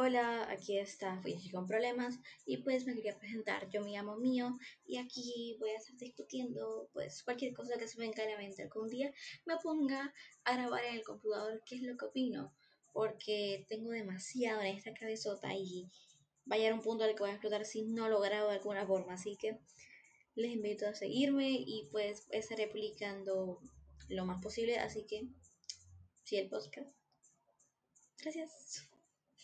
Hola, aquí está Fui con problemas y pues me quería presentar, yo me llamo Mío y aquí voy a estar discutiendo pues cualquier cosa que se me venga a la mente algún día me ponga a grabar en el computador qué es lo que opino porque tengo demasiado en esta cabezota y va a llegar un punto al que voy a explotar si no lo grabo de alguna forma así que les invito a seguirme y pues estaré publicando lo más posible así que si el podcast. Gracias.